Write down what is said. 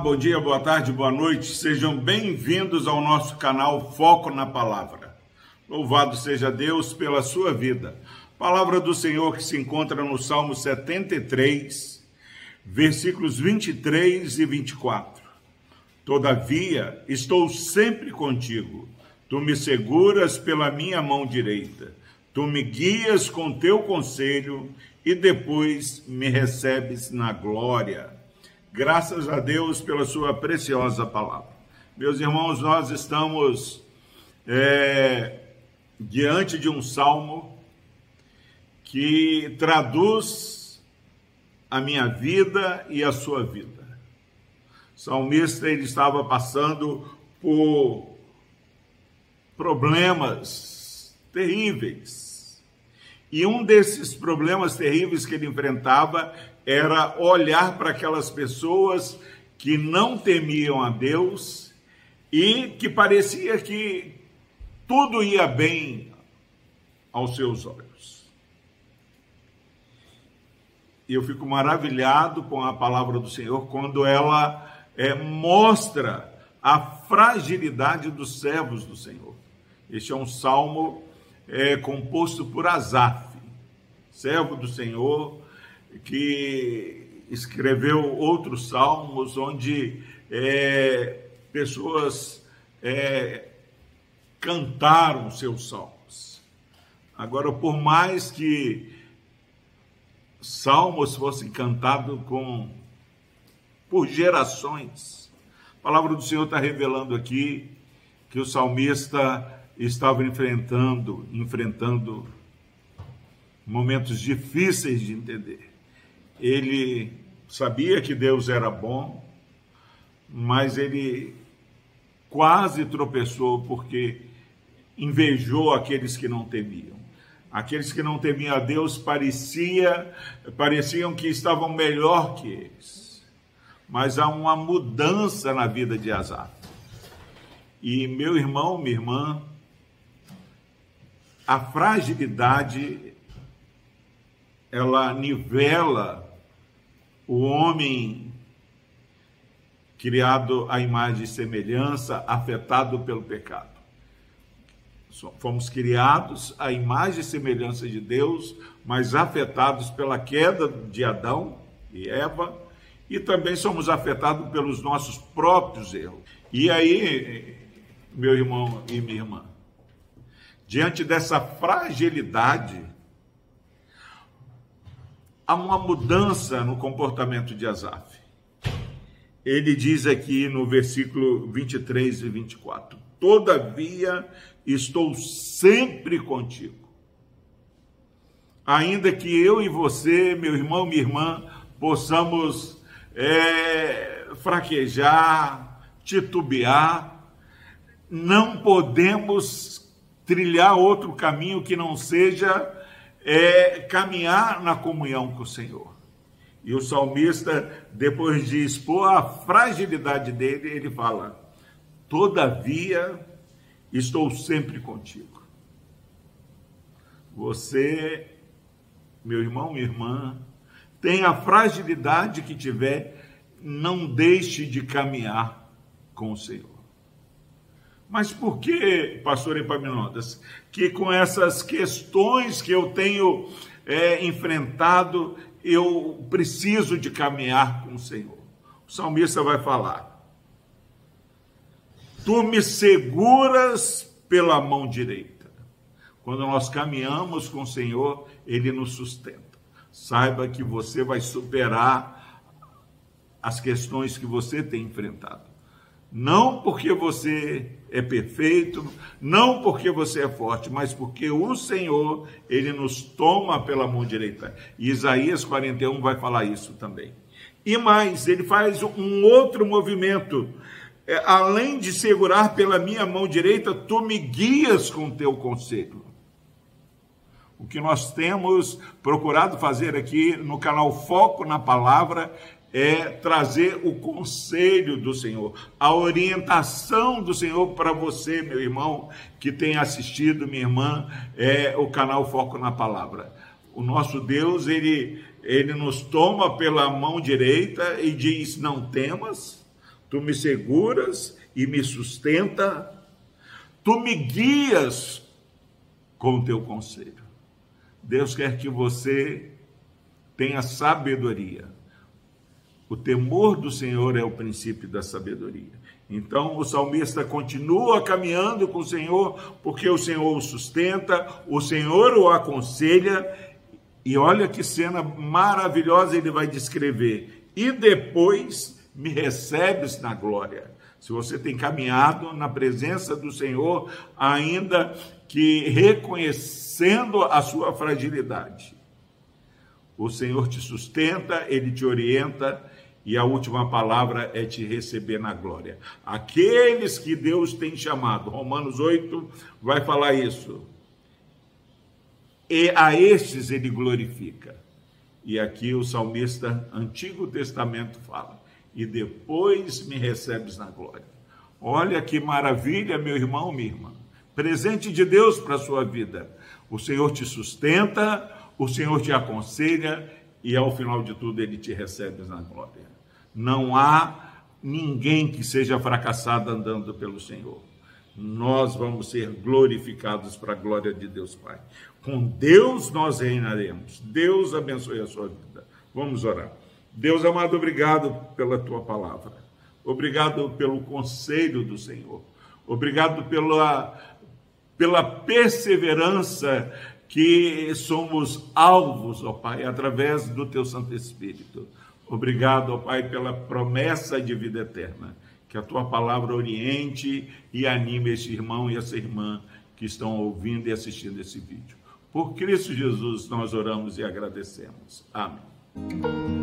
bom dia, boa tarde, boa noite. Sejam bem-vindos ao nosso canal Foco na Palavra. Louvado seja Deus pela sua vida. Palavra do Senhor que se encontra no Salmo 73, versículos 23 e 24. Todavia, estou sempre contigo. Tu me seguras pela minha mão direita. Tu me guias com teu conselho e depois me recebes na glória. Graças a Deus pela sua preciosa palavra. Meus irmãos, nós estamos é, diante de um salmo que traduz a minha vida e a sua vida. O salmista ele estava passando por problemas terríveis. E um desses problemas terríveis que ele enfrentava era olhar para aquelas pessoas que não temiam a Deus e que parecia que tudo ia bem aos seus olhos. E eu fico maravilhado com a palavra do Senhor quando ela é, mostra a fragilidade dos servos do Senhor. Este é um salmo é, composto por Asaf, servo do Senhor, que escreveu outros salmos onde é, pessoas é, cantaram seus salmos. Agora, por mais que salmos fossem cantados com por gerações, a palavra do Senhor está revelando aqui que o salmista estava enfrentando, enfrentando momentos difíceis de entender ele sabia que Deus era bom, mas ele quase tropeçou porque invejou aqueles que não temiam. Aqueles que não temiam a Deus parecia, pareciam que estavam melhor que eles. Mas há uma mudança na vida de Azar. E meu irmão, minha irmã, a fragilidade ela nivela o homem criado à imagem e semelhança, afetado pelo pecado. Fomos criados à imagem e semelhança de Deus, mas afetados pela queda de Adão e Eva, e também somos afetados pelos nossos próprios erros. E aí, meu irmão e minha irmã, diante dessa fragilidade, há uma mudança no comportamento de Asaf. Ele diz aqui no versículo 23 e 24: Todavia estou sempre contigo. Ainda que eu e você, meu irmão, minha irmã, possamos é, fraquejar, titubear, não podemos trilhar outro caminho que não seja é caminhar na comunhão com o Senhor. E o salmista, depois de expor a fragilidade dele, ele fala: Todavia, estou sempre contigo. Você, meu irmão, minha irmã, tem a fragilidade que tiver, não deixe de caminhar com o Senhor. Mas por que, pastor Epaminondas, que com essas questões que eu tenho é, enfrentado, eu preciso de caminhar com o Senhor? O salmista vai falar: Tu me seguras pela mão direita. Quando nós caminhamos com o Senhor, Ele nos sustenta. Saiba que você vai superar as questões que você tem enfrentado. Não porque você é perfeito, não porque você é forte, mas porque o Senhor, ele nos toma pela mão direita. E Isaías 41 vai falar isso também. E mais, ele faz um outro movimento. É, além de segurar pela minha mão direita, tu me guias com teu conselho. O que nós temos procurado fazer aqui no canal Foco na Palavra é trazer o conselho do Senhor, a orientação do Senhor para você, meu irmão, que tem assistido, minha irmã, é o canal Foco na Palavra. O nosso Deus, ele, ele nos toma pela mão direita e diz: Não temas, Tu me seguras e me sustenta, tu me guias com o teu conselho. Deus quer que você tenha sabedoria. O temor do Senhor é o princípio da sabedoria. Então o salmista continua caminhando com o Senhor, porque o Senhor o sustenta, o Senhor o aconselha, e olha que cena maravilhosa ele vai descrever. E depois me recebes na glória. Se você tem caminhado na presença do Senhor, ainda que reconhecendo a sua fragilidade, o Senhor te sustenta, ele te orienta e a última palavra é te receber na glória. Aqueles que Deus tem chamado, Romanos 8 vai falar isso. E a estes ele glorifica. E aqui o salmista Antigo Testamento fala: e depois me recebes na glória. Olha que maravilha, meu irmão, minha irmã. Presente de Deus para a sua vida. O Senhor te sustenta, o Senhor te aconselha e ao final de tudo ele te recebe na glória. Não há ninguém que seja fracassado andando pelo Senhor. Nós vamos ser glorificados para a glória de Deus Pai. Com Deus nós reinaremos. Deus abençoe a sua vida. Vamos orar. Deus amado, obrigado pela tua palavra. Obrigado pelo conselho do Senhor. Obrigado pela, pela perseverança que somos alvos, ó Pai, através do teu Santo Espírito. Obrigado, ó Pai, pela promessa de vida eterna. Que a tua palavra oriente e anime este irmão e essa irmã que estão ouvindo e assistindo esse vídeo. Por Cristo Jesus nós oramos e agradecemos. Amém.